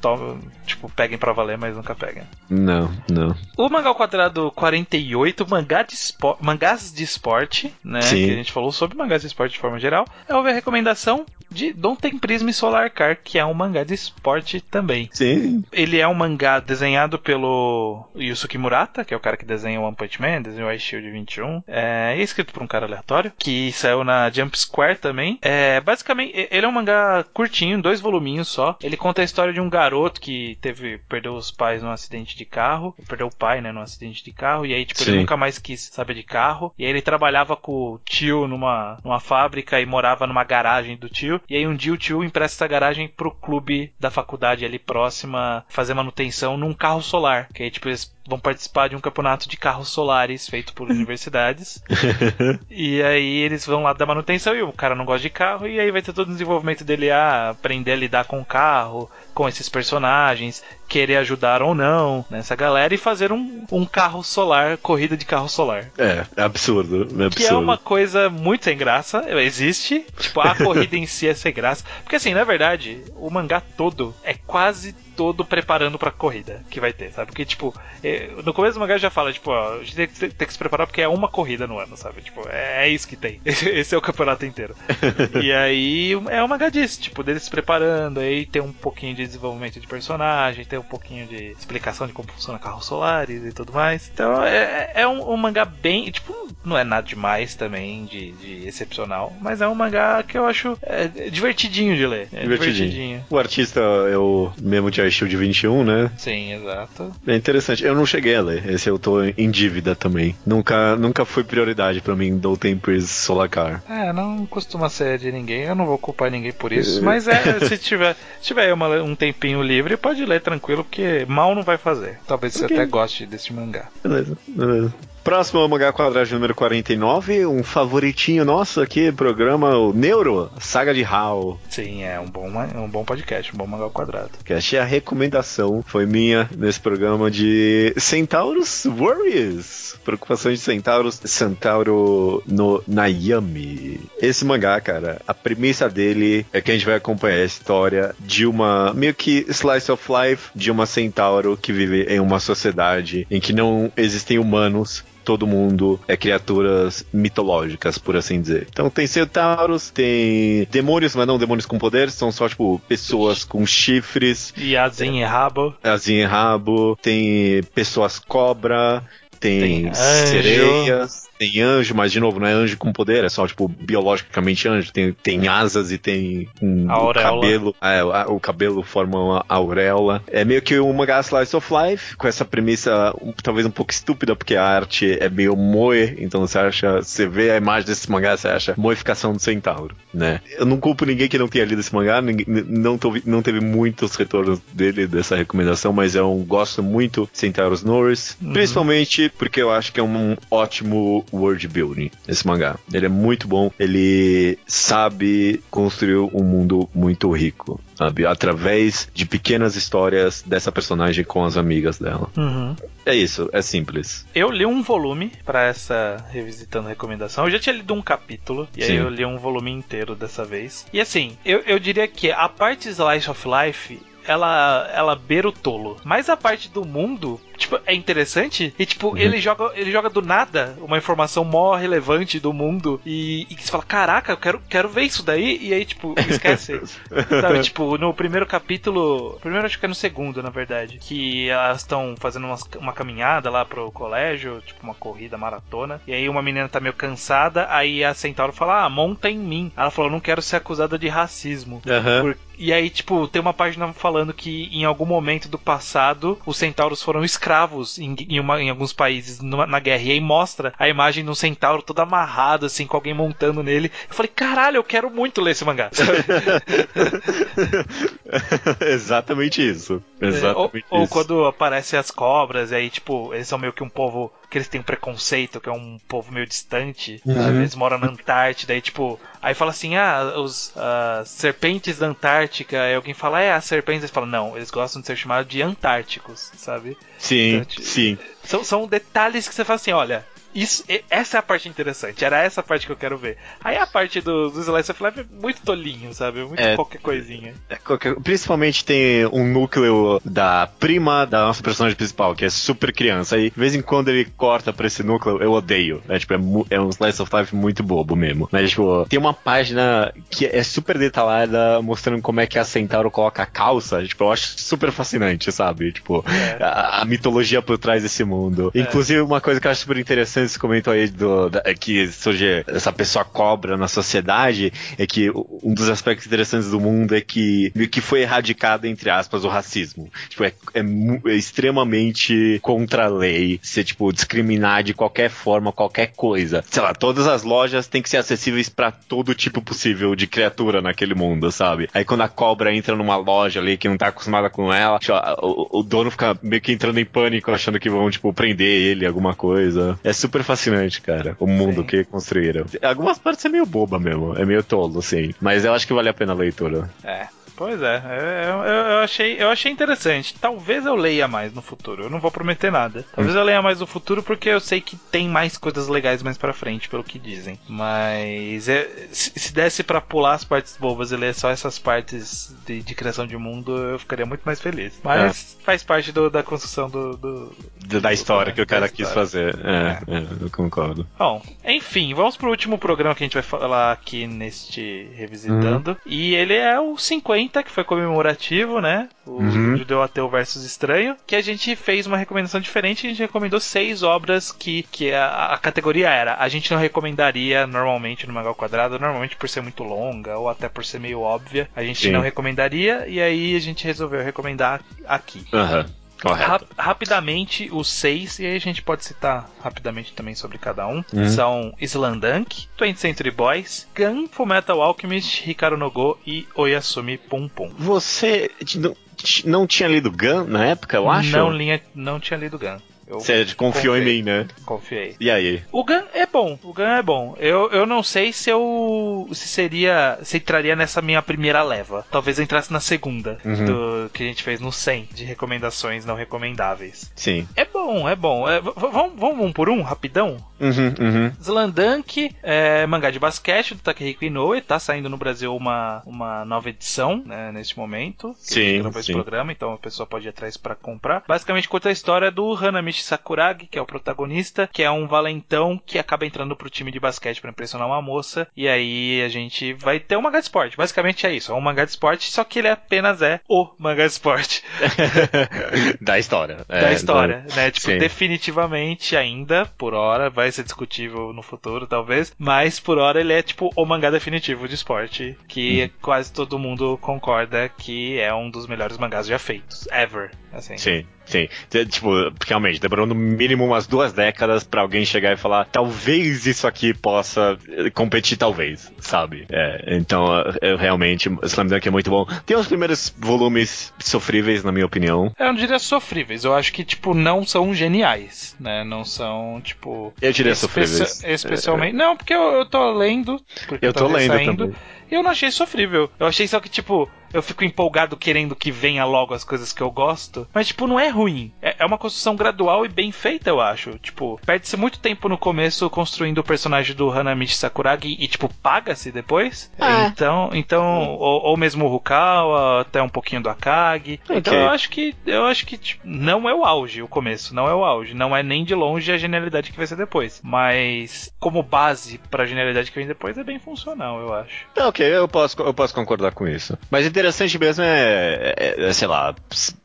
tipo, peguem pra valer, mas nunca pegam. Não, não. O mangá ao quadrado 48, mangá de mangás de esporte, né? Sim. Que a gente falou sobre mangás de esporte de forma geral. Eu vi a recomendação de Don't Tem Prisma Solar Car, que é um mangá de esporte também. Sim. Ele é um mangá desenhado pelo Yusuke Murata, que é o cara que desenha o One Punch Man, desenhou o Ice Shield 21. É, é escrito por um cara aleatório, que saiu na Jump Square também. É, basicamente, ele é um mangá curtinho, dois voluminhos só. Ele conta a história de um garoto que teve perdeu os pais num acidente de carro, perdeu o pai, né, num acidente de carro, e aí tipo Sim. ele nunca mais quis saber de carro. E aí ele trabalhava com tio numa, numa fábrica e morava numa garagem do tio. E aí um dia o tio empresta essa garagem pro clube da faculdade ali próxima fazer manutenção num carro solar. Que aí, tipo, eles vão participar de um campeonato de carros solares feito por universidades. *laughs* e aí eles vão lá dar manutenção e o cara não gosta de carro, e aí vai ter todo o desenvolvimento dele a aprender a lidar com o carro, com esses personagens, querer ajudar ou não nessa galera e fazer um, um carro solar, corrida de carro solar. É, é absurdo, é absurdo. Que é uma coisa muito sem graça, existe, tipo, a *laughs* corrida em si é sem graça. Porque assim, na verdade, o mangá todo é quase todo preparando pra corrida que vai ter, sabe? Porque, tipo, é, no começo do mangá já fala, tipo, ó, a gente tem que, tem que se preparar porque é uma corrida no ano, sabe? Tipo, é, é isso que tem. *laughs* Esse é o campeonato inteiro. *laughs* e aí é um mangá disso, tipo, deles se preparando, aí tem um pouquinho de desenvolvimento de personagem, tem um pouquinho de explicação de como funciona carros solares e tudo mais. Então é, é um, um, mangá bem, tipo, não é nada demais também de, de excepcional, mas é um mangá que eu acho é, divertidinho de ler. É divertidinho. divertidinho. O artista é o mesmo de Shield 21, né? Sim, exato. É interessante. Eu não cheguei a ler. Esse eu tô em dívida também. Nunca, nunca foi prioridade para mim do Tempers Solacar. É, não costuma ser de ninguém. Eu não vou culpar ninguém por isso. É. Mas é, *laughs* se tiver, se tiver uma, um tempinho livre, pode ler tranquilo, porque mal não vai fazer. Talvez okay. você até goste desse mangá. Beleza, beleza. Próximo mangá quadrado número 49, um favoritinho nosso aqui, programa o Neuro, Saga de Hal. Sim, é um bom, um bom podcast, um bom mangá quadrado. Que achei a recomendação, foi minha nesse programa de Centauros Warriors. Preocupações de Centauros, Centauro no Nayami. Esse mangá, cara, a premissa dele é que a gente vai acompanhar a história de uma meio que slice of life de uma centauro que vive em uma sociedade em que não existem humanos todo mundo é criaturas mitológicas, por assim dizer. Então tem centauros, tem demônios, mas não demônios com poderes, são só, tipo, pessoas com chifres. E asinha e rabo. Asinha e rabo. Tem pessoas cobra, tem, tem sereias, tem anjo, mas de novo, não é anjo com poder, é só, tipo, biologicamente anjo. Tem, tem asas e tem um, o cabelo. É, o cabelo forma uma auréola. É meio que uma Slice of Life, com essa premissa um, talvez um pouco estúpida, porque a arte é meio moe, então você acha, você vê a imagem desse mangá, você acha moificação do centauro, né? Eu não culpo ninguém que não tenha lido esse mangá, ninguém, não, tô, não teve muitos retornos dele, dessa recomendação, mas eu gosto muito de Centauros Norris, uhum. principalmente porque eu acho que é um ótimo world building, esse mangá. Ele é muito bom, ele sabe construir um mundo muito rico, sabe? Através de pequenas histórias dessa personagem com as amigas dela. Uhum. É isso, é simples. Eu li um volume para essa revisitando recomendação. Eu já tinha lido um capítulo, e Sim. aí eu li um volume inteiro dessa vez. E assim, eu, eu diria que a parte Slice of Life ela, ela beira o tolo. Mas a parte do mundo, tipo, é interessante. E, tipo, uhum. ele, joga, ele joga do nada uma informação mó relevante do mundo. E, e você fala, caraca, eu quero, quero ver isso daí. E aí, tipo, esquece. *laughs* Sabe, tipo, no primeiro capítulo. Primeiro acho que é no segundo, na verdade. Que elas estão fazendo uma, uma caminhada lá pro colégio, tipo, uma corrida maratona. E aí uma menina tá meio cansada. Aí a Centauro fala, ah, monta em mim. Ela falou, não quero ser acusada de racismo. Uhum. Por, e aí, tipo, tem uma página falando que em algum momento do passado os centauros foram escravos em, em, uma, em alguns países numa, na guerra. E aí mostra a imagem de um centauro todo amarrado, assim, com alguém montando nele. Eu falei, caralho, eu quero muito ler esse mangá. *laughs* Exatamente isso. Exatamente é, ou, ou, quando aparecem as cobras, e aí, tipo, eles são meio que um povo que eles têm um preconceito, que é um povo meio distante. Uhum. Eles moram na Antártida, aí, tipo, aí fala assim: ah, os uh, serpentes da Antártica. Aí alguém fala, é, as serpentes. Eles falam, não, eles gostam de ser chamados de antárticos, sabe? Sim, então, tipo, sim. São, são detalhes que você fala assim: olha, isso, essa é a parte interessante. Era essa parte que eu quero ver. Aí a parte do, do Slice of Life é muito tolinho, sabe? Muito é, qualquer coisinha. É, qualquer, principalmente tem um núcleo da prima da nossa personagem principal, que é super criança. E de vez em quando ele corta pra esse núcleo, eu odeio. É, tipo, é, é um Slice of Life muito bobo mesmo. Mas, tipo, tem uma página que é super detalhada mostrando como é que a Centauro coloca a calça. Tipo, eu acho super fascinante, sabe? Tipo, é. a, a, mitologia por trás desse mundo. É. Inclusive, uma coisa que eu acho super interessante, você comentou aí do, da, é que surge essa pessoa cobra na sociedade, é que um dos aspectos interessantes do mundo é que, que foi erradicado, entre aspas, o racismo. Tipo, é, é, é extremamente contra a lei ser, tipo, discriminar de qualquer forma, qualquer coisa. Sei lá, todas as lojas têm que ser acessíveis para todo tipo possível de criatura naquele mundo, sabe? Aí quando a cobra entra numa loja ali que não tá acostumada com ela, tipo, o, o dono fica meio que entrando em pânico, achando que vão, tipo, prender ele, alguma coisa. É super fascinante, cara, o mundo Sim. que construíram. Algumas partes é meio boba mesmo, é meio tolo, assim. Mas eu acho que vale a pena a leitura. É. Pois é, eu, eu, eu, achei, eu achei interessante. Talvez eu leia mais no futuro. Eu não vou prometer nada. Talvez eu leia mais no futuro porque eu sei que tem mais coisas legais mais para frente, pelo que dizem. Mas é, se, se desse para pular as partes bobas e ler só essas partes de, de, criação de mundo, eu ficaria muito mais feliz. Mas é. faz parte do, da construção do, do, do da história que o cara quis fazer. É, é, é. eu concordo. Bom, enfim, vamos pro último programa que a gente vai falar aqui neste Revisitando. Uhum. E ele é o 50 30, que foi comemorativo, né? O uhum. Judeu Ateu versus Estranho, que a gente fez uma recomendação diferente, a gente recomendou seis obras que, que a, a categoria era. A gente não recomendaria normalmente no Mangá Quadrado, normalmente por ser muito longa ou até por ser meio óbvia, a gente Sim. não recomendaria, e aí a gente resolveu recomendar aqui. Aham. Uhum. Ra rapidamente, os seis, e aí a gente pode citar rapidamente também sobre cada um, uhum. são Slandunk, 20th Century Boys, Gun, Fullmetal Alchemist, Hikaru no Go e Oyasumi Pum Pum. Você não tinha lido Gun na época, eu acho? Não, linha, não tinha lido Gun. Você confiou confiei. em mim, né? Confiei. E aí? O Gun é bom. O Gun é bom. Eu, eu não sei se eu. se seria. se entraria nessa minha primeira leva. Talvez eu entrasse na segunda. Uhum. Do que a gente fez no 100 de recomendações não recomendáveis. Sim. É bom, é bom. É, vamos, vamos um por um, rapidão? Uhum, uhum. Slandunk, é, mangá de basquete do Takehiko Inoue. Tá saindo no Brasil uma, uma nova edição né, neste momento. Sim. sim. esse programa, então a pessoa pode ir atrás para comprar. Basicamente conta a história do Hanamichi Sakuragi, que é o protagonista, que é um valentão que acaba entrando pro time de basquete para impressionar uma moça. E aí a gente vai ter um mangá de esporte. Basicamente é isso, é um mangá de esporte, só que ele apenas é o mangá de esporte. *laughs* da história. *laughs* Da é, história, do... né? Tipo, Sim. definitivamente ainda, por hora, vai ser discutível no futuro, talvez, mas por hora ele é tipo o mangá definitivo de esporte, que hum. quase todo mundo concorda que é um dos melhores mangás já feitos, ever. Assim. Sim. Sim, tipo, realmente, demorou no mínimo umas duas décadas para alguém chegar e falar, talvez isso aqui possa competir, talvez, sabe? É, então, eu realmente, Slam Dunk é muito bom. Tem os primeiros volumes sofríveis, na minha opinião. Eu não diria sofríveis, eu acho que, tipo, não são geniais, né? Não são, tipo... Eu diria sofríveis. Especialmente... É, não, porque eu, eu tô lendo. Eu tô lendo também. Eu não achei sofrível. Eu achei só que, tipo, eu fico empolgado querendo que venha logo as coisas que eu gosto. Mas, tipo, não é ruim. É, é uma construção gradual e bem feita, eu acho. Tipo, perde-se muito tempo no começo construindo o personagem do Hanamichi Sakuragi e, tipo, paga-se depois. Ah. Então, então ou, ou, mesmo o Rukawa, até um pouquinho do Akagi. Okay. Então eu acho que, eu acho que, tipo, não é o auge o começo, não é o auge. Não é nem de longe a genialidade que vai ser depois. Mas, como base pra genialidade que vem depois, é bem funcional, eu acho. É, ok, eu posso, eu posso concordar com isso. Mas interessante mesmo é, é, é sei lá,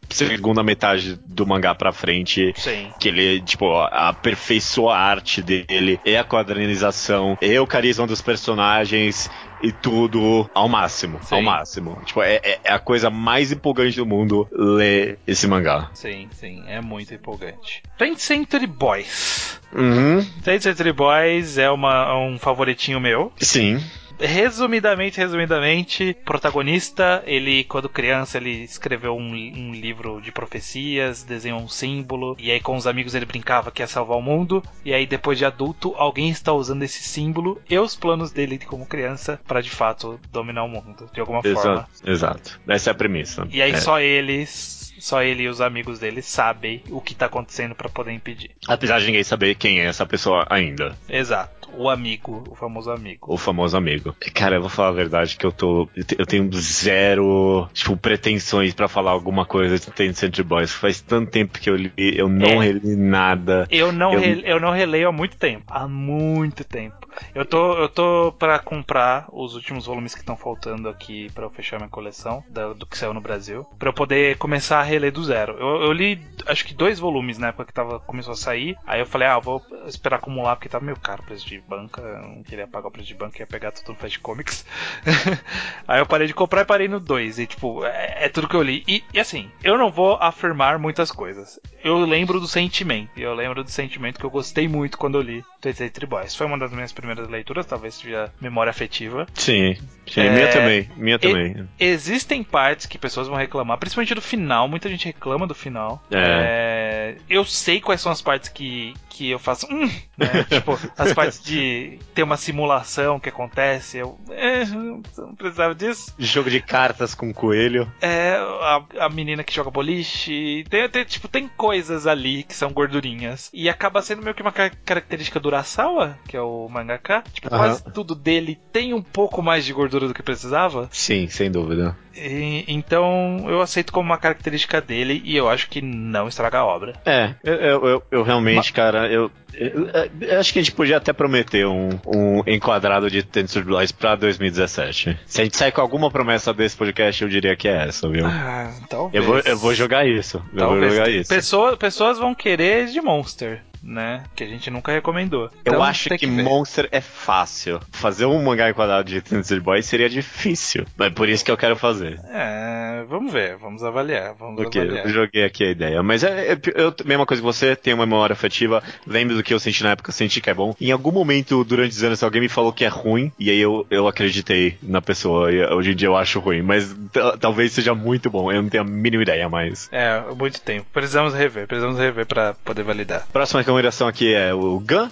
segunda metade do mangá pra frente. Sim. Que ele, tipo, aperfeiçoa a arte dele, e a quadrinização, e o carisma dos personagens, e tudo ao máximo. Sim. Ao máximo. Tipo, é, é, é, a coisa mais empolgante do mundo ler esse mangá. Sim, sim, é muito empolgante. 20 Century Boys. Uhum. 20 Century Boys é uma, um favoritinho meu. Sim resumidamente, resumidamente, protagonista, ele, quando criança, ele escreveu um, um, livro de profecias, desenhou um símbolo, e aí com os amigos ele brincava que ia salvar o mundo, e aí depois de adulto, alguém está usando esse símbolo e os planos dele como criança para de fato dominar o mundo, de alguma exato, forma. Exato. Essa é a premissa. E aí é. só eles só ele e os amigos dele sabem o que tá acontecendo para poder impedir. Apesar de ninguém saber quem é essa pessoa ainda. Exato. O amigo, o famoso amigo. O famoso amigo. Cara, eu vou falar a verdade que eu tô. Eu tenho zero, tipo, pretensões para falar alguma coisa de Century Boys. Faz tanto tempo que eu li, eu não é. reli nada. Eu não, eu... Re, eu não releio há muito tempo. Há muito tempo. Eu tô, eu tô para comprar os últimos volumes que estão faltando aqui para eu fechar minha coleção do, do, que saiu no Brasil, para eu poder começar a reler do zero. Eu, eu, li, acho que dois volumes na época que tava, começou a sair. Aí eu falei, ah, vou esperar acumular porque tava meio caro o preço de banca. Não queria pagar o preço de banca, ia pegar tudo no Flash Comics. *laughs* aí eu parei de comprar e parei no 2. E tipo, é, é, tudo que eu li. E, e assim, eu não vou afirmar muitas coisas. Eu lembro do sentimento. Eu lembro do sentimento que eu gostei muito quando eu li Twenty Boys. Foi uma das minhas primeiras leituras, talvez seja memória afetiva. Sim, sim, é, minha também. Minha também. existem partes que pessoas vão reclamar, principalmente do final. Muita gente reclama do final. É. é eu sei quais são as partes que, que eu faço. Hum, né? *laughs* tipo, as partes de ter uma simulação que acontece. Eu. É, não precisava disso. Jogo de cartas com coelho. É, a, a menina que joga boliche. Tem, tem, tipo, tem coisas ali que são gordurinhas. E acaba sendo meio que uma característica do Urasawa, que é o mangaka. Tipo, uhum. quase tudo dele tem um pouco mais de gordura do que precisava. Sim, sem dúvida. E, então eu aceito como uma característica dele e eu acho que não estraga a obra. É, eu, eu, eu realmente, Mas... cara, eu, eu, eu, acho que a gente podia até prometer um, um enquadrado de Tensor Boys pra 2017. Se a gente sair com alguma promessa desse podcast, eu diria que é essa, viu? Ah, talvez. Eu vou, eu vou jogar isso. Eu talvez. vou jogar isso. Pessoa, pessoas vão querer de Monster né? Que a gente nunca recomendou. Então, eu acho que, que Monster é fácil. Fazer um mangá enquadrado de Tensor Boys seria difícil. É por isso que eu quero fazer. É, vamos ver, vamos avaliar. Vamos okay, avaliar. Eu joguei aqui a ideia. Mas é, é eu, mesma coisa que você, tenho uma memória afetiva. Lembro do que eu senti na época, senti que é bom. Em algum momento durante os anos, alguém me falou que é ruim, e aí eu, eu acreditei na pessoa. E hoje em dia eu acho ruim, mas talvez seja muito bom. Eu não tenho a mínima ideia mais. É, muito tempo. Precisamos rever, precisamos rever para poder validar. Próxima recomendação aqui é o Gun.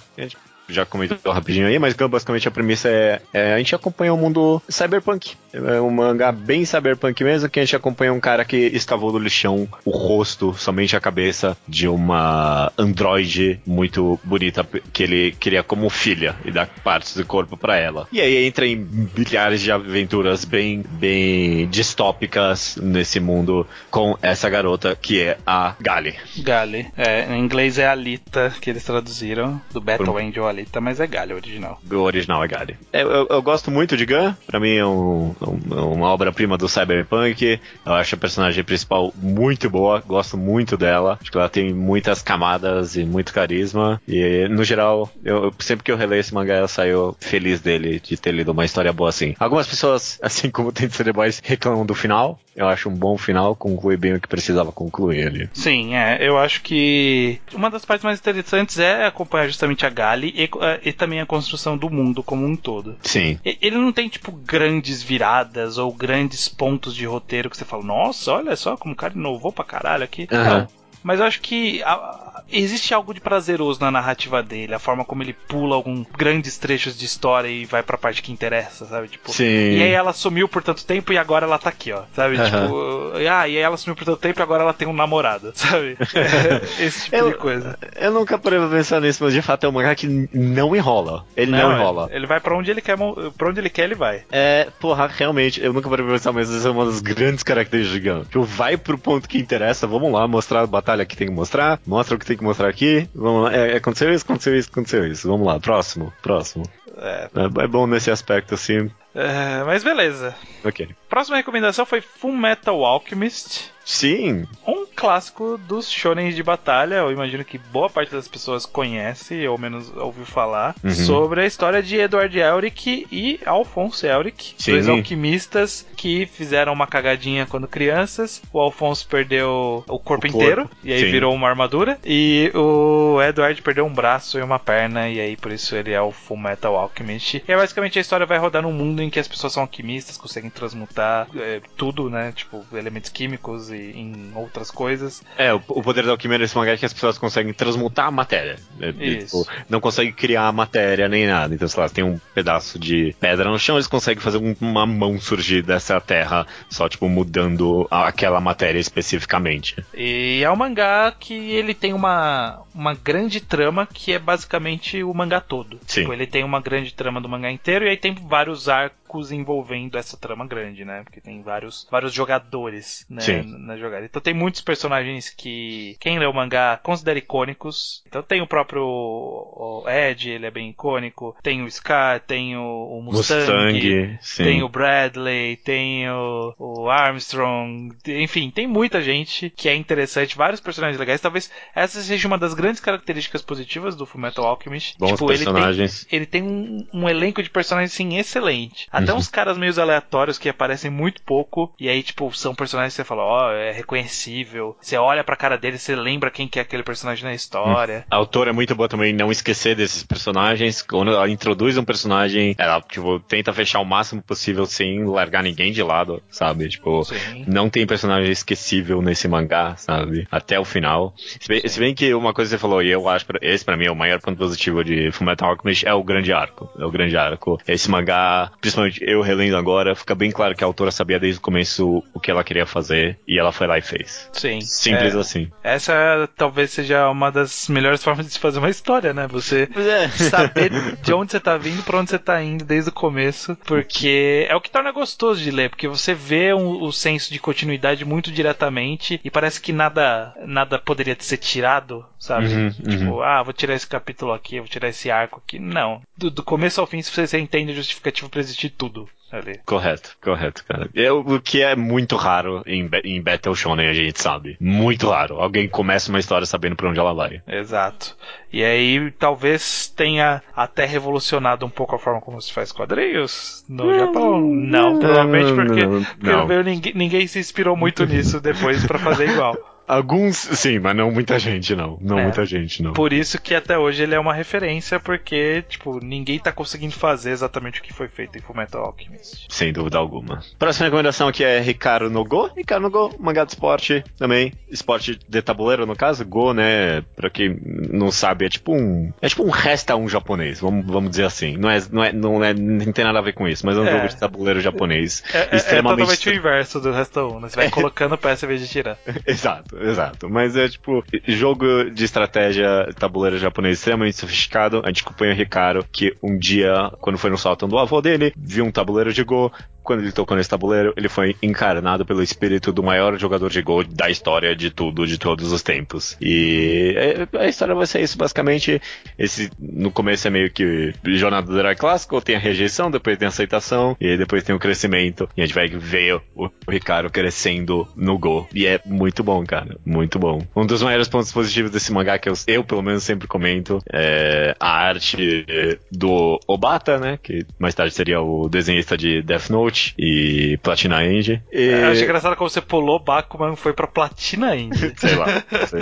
Já comentou rapidinho aí, mas basicamente a premissa é, é, a gente acompanha o mundo cyberpunk. É um mangá bem cyberpunk mesmo, que a gente acompanha um cara que escavou do lixão o rosto, somente a cabeça de uma androide muito bonita que ele queria como filha e dá partes do corpo para ela. E aí entra em milhares de aventuras bem, bem distópicas nesse mundo com essa garota que é a Gali. Gali. É, em inglês é Alita, que eles traduziram, do Battle Angel Alita, mas é Galho o original. O original é Galho. É, eu, eu, eu, gosto muito de Gun, pra mim é um, um, uma obra-prima do Cyberpunk. Eu acho a personagem principal muito boa, gosto muito dela. Acho que ela tem muitas camadas e muito carisma. E, no geral, eu, sempre que eu releio esse mangá, eu saio feliz dele, de ter lido uma história boa assim. Algumas pessoas, *laughs* assim como tem The Boys, reclamam do final. Eu acho um bom final, conclui bem o que precisava concluir ali. Sim, é. Eu acho que uma das partes mais interessantes é acompanhar justamente a Gali e, é, e também a construção do mundo como um todo. Sim. Ele não tem, tipo, grandes viradas ou grandes pontos de roteiro que você fala, nossa, olha só como o cara inovou pra caralho aqui. Uhum. Mas eu acho que a, existe algo de prazeroso na narrativa dele, a forma como ele pula alguns grandes trechos de história e vai pra parte que interessa, sabe? Tipo, Sim. E aí ela sumiu por tanto tempo e agora ela tá aqui, ó. Sabe? Uhum. Tipo, ah, e aí ela sumiu por tanto tempo e agora ela tem um namorado, *laughs* sabe? *laughs* Esse tipo eu, de coisa. Eu nunca parei pra pensar nisso, mas de fato é um mangá que não enrola. Ele não, não enrola. Ele, ele vai pra onde ele quer, pra onde ele quer, ele vai. É, porra, realmente, eu nunca parei pra pensar, mas essa é uma das grandes características de Gun. Tipo, vai pro ponto que interessa, vamos lá, mostrar a batalha que tem que mostrar, mostra o que tem que mostrar aqui, Vamos lá. É, aconteceu isso, aconteceu isso, aconteceu isso. Vamos lá, próximo, próximo. É, é, é bom nesse aspecto, assim. É, mas beleza. Ok. Próxima recomendação foi Full Metal Alchemist. Sim. Um clássico dos shonen de batalha. Eu imagino que boa parte das pessoas conhece, ou menos ouviu falar, uhum. sobre a história de Edward Elric e Alphonse Elric, Sim. dois alquimistas que fizeram uma cagadinha quando crianças. O Alphonse perdeu o corpo o inteiro corpo. e aí Sim. virou uma armadura. E o Edward perdeu um braço e uma perna e aí por isso ele é o Full Metal Alchemist. E aí, basicamente a história vai rodar num mundo em que as pessoas são alquimistas, conseguem transmutar é, tudo, né? Tipo, elementos químicos e em outras coisas. É, o, o poder da alquimia nesse mangá é que as pessoas conseguem transmutar a matéria. né? Tipo, não conseguem criar a matéria nem nada. Então, sei lá, tem um pedaço de pedra no chão, eles conseguem fazer um- uma mão surgir dessa terra, só, tipo, mudando aquela matéria especificamente. E é um mangá que ele tem uma, uma grande trama que é basicamente o mangá todo. Sim. Tipo, ele tem uma grande trama do mangá inteiro e aí tem vários arcos envolvendo essa trama grande, né? Porque tem vários, vários jogadores né, Sim. na jogada. Então tem muitos personagens que quem lê o mangá considera icônicos. Então tem o próprio Ed, ele é bem icônico. Tem o Scar, tem o, o Mustang. Mustang. Tem o Bradley, tem o, o Armstrong, enfim, tem muita gente que é interessante, vários personagens legais. Talvez essa seja uma das grandes características positivas do Fullmetal Alchemist. Bons tipo, ele tem, personagens. ele tem um, um elenco de personagens assim excelente. Até Uhum. uns caras meio aleatórios que aparecem muito pouco e aí tipo são personagens que você fala, ó, é reconhecível. Você olha pra cara dele, você lembra quem que é aquele personagem na história. A autora é muito boa também não esquecer desses personagens. Quando ela introduz um personagem, ela, tipo, tenta fechar o máximo possível sem largar ninguém de lado, sabe? Tipo, Sim. não tem personagem esquecível nesse mangá, sabe? Até o final. Se bem, se bem que uma coisa que você falou, e eu acho que esse pra mim é o maior ponto positivo de Fullmetal Alchemist, é o grande arco. É o grande arco. Esse mangá, principalmente eu relendo agora, fica bem claro que a autora sabia desde o começo o que ela queria fazer e ela foi lá e fez. Sim. Simples É, assim. Essa talvez seja uma das melhores formas de se fazer uma história, né? Você *laughs* saber de onde você tá vindo, pra onde você tá indo desde o começo, porque é o que torna gostoso de ler, porque você vê um- o senso de continuidade muito diretamente e parece que nada nada poderia ser tirado, sabe? Uhum, Tipo, uhum. ah, vou tirar esse capítulo aqui, vou tirar esse arco aqui. Não. Do, do começo ao fim, você, você entende a justificativa pra existir tudo ali. Correto, correto, cara. É, o que é muito raro em, em Battle Shonen, a gente sabe. Muito raro. Alguém começa uma história sabendo pra onde ela vai. Exato. E aí talvez tenha até revolucionado um pouco a forma como se faz quadrinhos no Japão. Não, provavelmente porque, Não, porque não. veio ninguém, ninguém se inspirou muito nisso depois pra fazer igual. *laughs* Alguns, sim, mas não muita gente, não. Não É. muita gente, não. Por isso que até hoje ele é uma referência, porque, tipo, ninguém tá conseguindo fazer exatamente o que foi feito em Fullmetal Alchemist. Sem dúvida alguma. Próxima recomendação aqui é Ricardo no Go. Ricardo no Go, mangá de esporte também. Esporte de tabuleiro, no caso. Go, né? Pra quem não sabe, é tipo um. É tipo um resta um japonês, vamos, vamos dizer assim. Não é, não é, não é. Não tem nada a ver com isso, mas é um É. jogo de tabuleiro japonês. É, é- é extremamente. totalmente o inverso do resto 1, né? Você vai *laughs* colocando peça em vez de tirar. *laughs* Exato, exato. Mas é tipo, jogo de estratégia tabuleiro japonês extremamente sofisticado. A gente acompanha o Ricardo, que um dia, quando foi no sótão do avô dele, viu um tabuleiro de Go. Quando ele tocou nesse tabuleiro, ele foi encarnado pelo espírito do maior jogador de Go da história de tudo, de todos os tempos. E é- a história vai ser isso, basicamente. Esse, no começo é meio que jornada do herói clássico, tem a rejeição, depois tem a aceitação, e depois tem o crescimento. E a gente vai ver o, o Ricardo crescendo no Go. E é muito bom, cara. Muito bom. Um dos maiores pontos positivos desse mangá, que eu, eu pelo menos sempre comento, é a arte do Obata, né? Que mais tarde seria o desenhista de Death Note e Platina End. E... Eu achei engraçado como você pulou Bakuman e foi pra Platina Indie. *laughs* Sei lá. Não sei,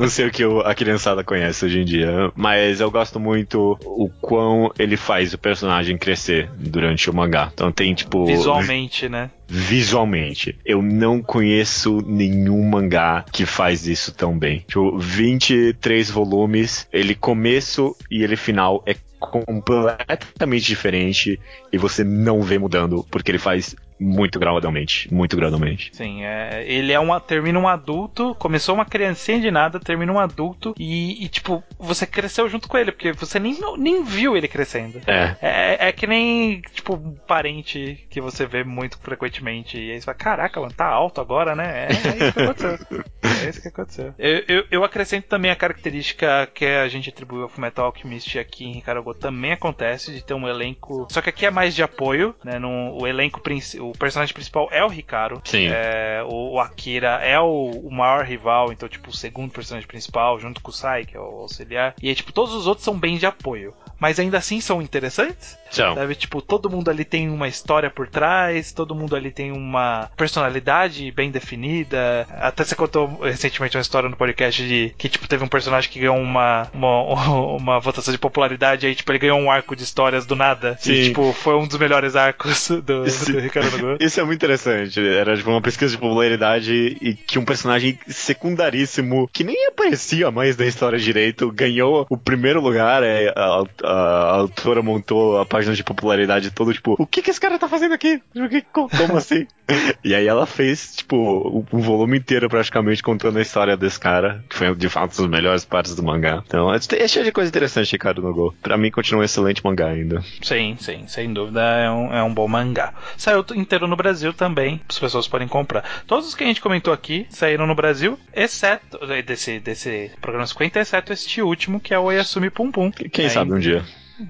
não sei o que o- a criançada conhece hoje em dia. Mas eu gosto muito o quão ele faz o personagem crescer durante o mangá. Então tem, tipo. Visualmente, né? Visualmente. Eu não conheço nenhum mangá que faz isso tão bem. Tipo, 23 volumes, ele começo e ele final é completamente diferente e você não vê mudando, porque ele faz muito gradualmente. Muito gradualmente. Sim, é, ele é um, termina um adulto, começou uma criancinha de nada, termina um adulto e, e, tipo, você cresceu junto com ele, porque você nem, nem viu ele crescendo. É. É, é que nem, tipo, um parente que você vê muito frequentemente. E aí você fala, caraca, mano, tá alto agora, né? É, é isso que aconteceu. *laughs* É isso que aconteceu. Eu, eu, eu acrescento também a característica que a gente atribuiu ao Fullmetal Alchemist aqui em Ricardo também acontece, de ter um elenco... Só que aqui é mais de apoio, né? No, o elenco principal... O personagem principal é o Ricardo. Sim. É, o, o Akira é o, o maior rival, então, tipo, o segundo personagem principal, junto com o Sai, que é o auxiliar. E aí, tipo, todos os outros são bem de apoio. mas ainda assim são interessantes. Sabe? Tipo, todo mundo ali tem uma história por trás, todo mundo ali tem uma personalidade bem definida. Até você contou recentemente uma história no podcast de que, tipo, teve um personagem que ganhou uma, uma, *laughs* uma votação de popularidade, aí, tipo, ele ganhou um arco de histórias do nada. Sim. E, tipo, foi um dos melhores arcos do, do Ricardo Nogoro. *laughs* Isso é muito interessante. Era tipo uma pesquisa de popularidade e que um personagem secundaríssimo, que nem aparecia mais na história direito, ganhou o primeiro lugar. É, a, a- a autora montou a página de popularidade toda, tipo, o que que esse cara tá fazendo aqui? O que- co- Como assim? *laughs* e aí ela fez, tipo, um volume inteiro praticamente contando a história desse cara, que foi de fato uma das melhores partes do mangá. Então, é é cheio de coisa interessante, Ricardo Nogô. Pra mim, continua um excelente mangá ainda. Sim, sim, sem dúvida é um, é um bom mangá. Saiu t- inteiro no Brasil também, as pessoas podem comprar. Todos os que a gente comentou aqui saíram no Brasil, exceto desse, desse programa 50, exceto este último, que é o Oyasumi Pum Pum. Quem É, sabe um dia.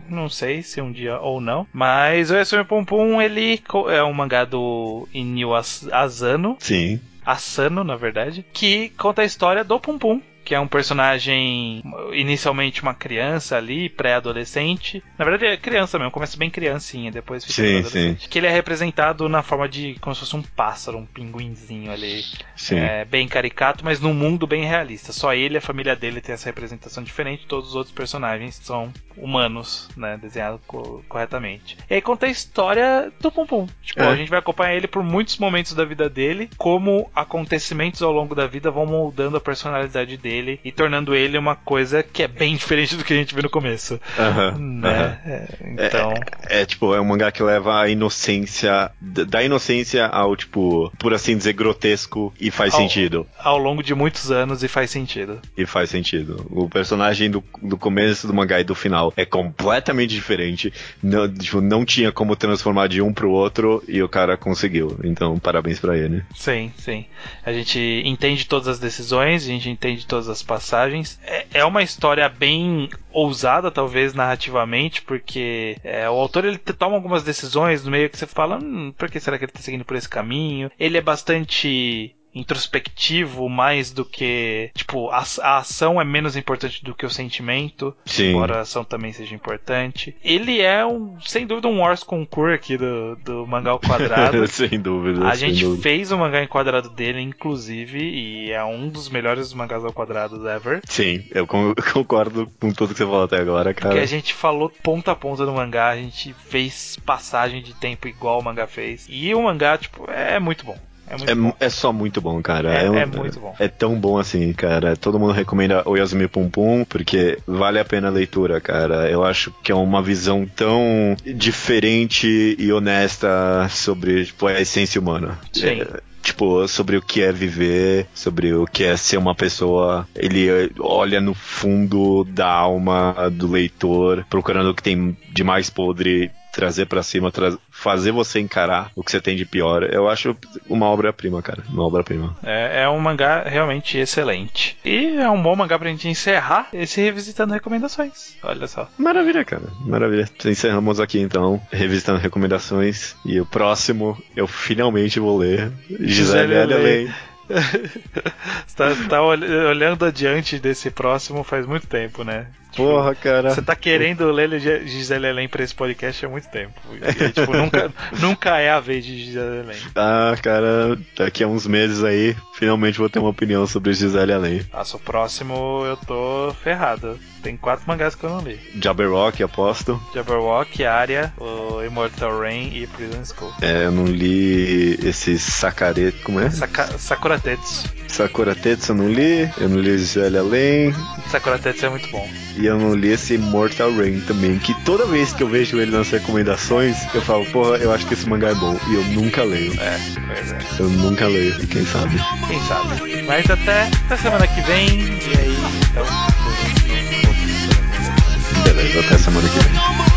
Não sei se um dia ou não. Mas o Oyasumi Pum Pum, ele é um mangá do Inyo As- Asano, Sim. Asano, na verdade, que conta a história do Pum Pum. Que é um personagem inicialmente uma criança ali, pré-adolescente. Na verdade é criança mesmo, começa bem criancinha, depois fica Sim, adolescente. Que ele é representado na forma de como se fosse um pássaro, um pinguinzinho ali. Sim. É, bem caricato, mas num mundo bem realista. Só ele e a família dele tem essa representação diferente, todos os outros personagens são humanos, né? Desenhados co- corretamente. E aí conta a história do Pum Pum. Tipo, É. a gente vai acompanhar ele por muitos momentos da vida dele, como acontecimentos ao longo da vida vão moldando a personalidade dele e tornando ele uma coisa que é bem *laughs* diferente do que a gente viu no começo. Aham. aham. Né? É, então. É tipo, é um mangá que leva a inocência. Da inocência ao, tipo, por assim dizer, grotesco e faz Ao- sentido. Ao longo de muitos anos e faz sentido. E faz sentido. O personagem do, do começo do mangá e do final é completamente diferente. Não, tipo, não tinha como transformar de um pro outro e o cara conseguiu. Então, parabéns pra ele. Sim, sim. A gente entende todas as decisões, a gente entende todas as passagens. É, é uma história bem ousada, talvez, narrativamente, porque é, o autor ele toma algumas decisões no meio que você fala, hum, por que será que ele está seguindo por esse caminho? Ele é bastante introspectivo mais do que tipo a, a ação é menos importante do que o sentimento Sim. embora a ação também seja importante ele é um sem dúvida um Wars Concours aqui do, do mangá ao *laughs* quadrado sem dúvida. a sem gente dúvida. fez o mangá enquadrado dele, inclusive, e é um dos melhores mangás ao quadrado ever. Sim, eu con- *laughs* concordo com tudo que você falou até agora, cara. Porque a gente falou ponta a ponta do mangá, a gente fez passagem de tempo igual o mangá fez. E o mangá, tipo, é muito bom. É muito É, é só muito bom, cara. É- um- é muito bom. É tão bom assim, cara. Todo mundo recomenda o Yasumi Pum Pum, porque vale a pena a leitura, cara. Eu acho que é uma visão tão diferente e honesta sobre tipo, a essência humana. Sim. É, Tipo, sobre o que é viver, sobre o que é ser uma pessoa. Ele eh, olha no fundo da alma do leitor, procurando o que tem de mais podre, trazer pra cima, tra- fazer você encarar o que você tem de pior. Eu acho uma obra-prima, cara. Uma obra-prima. É, é um mangá realmente excelente. E é um bom mangá pra gente encerrar esse Revisitando Recomendações. Olha só. Maravilha, cara. Maravilha. Encerramos aqui então, revisitando recomendações. E o próximo eu finalmente vou ler. Gisele Allen. *laughs* Você tá, tá ol- olhando adiante desse próximo faz muito tempo, né? Porra, cara. Você tá querendo ler Gisele Além pra esse podcast há muito tempo. E, tipo, nunca, *laughs* nunca é a vez de Gisele Além. Ah, cara, daqui a uns meses aí, finalmente vou ter uma opinião sobre Gisele Allen. Nossa, o próximo eu tô ferrado. Tem quatro mangás que eu não li. Jabberwock, aposto. Jabberwock, Aria, o Immortal Rain e Prison School. É, eu não li esse Sakare... Como é? Saka, Sakura Tetsu. Sakura Tetsu eu não li. Eu não li Gisele Allen. Sakura Tetsu é muito bom. E eu não li esse Mortal Rain também, que toda vez que eu vejo ele nas recomendações, eu falo, porra, eu acho que esse mangá é bom. E eu nunca leio. É, pois é. Eu nunca leio, e quem sabe? Quem sabe? Mas até, até semana que vem. E aí, então. Beleza, até semana que vem.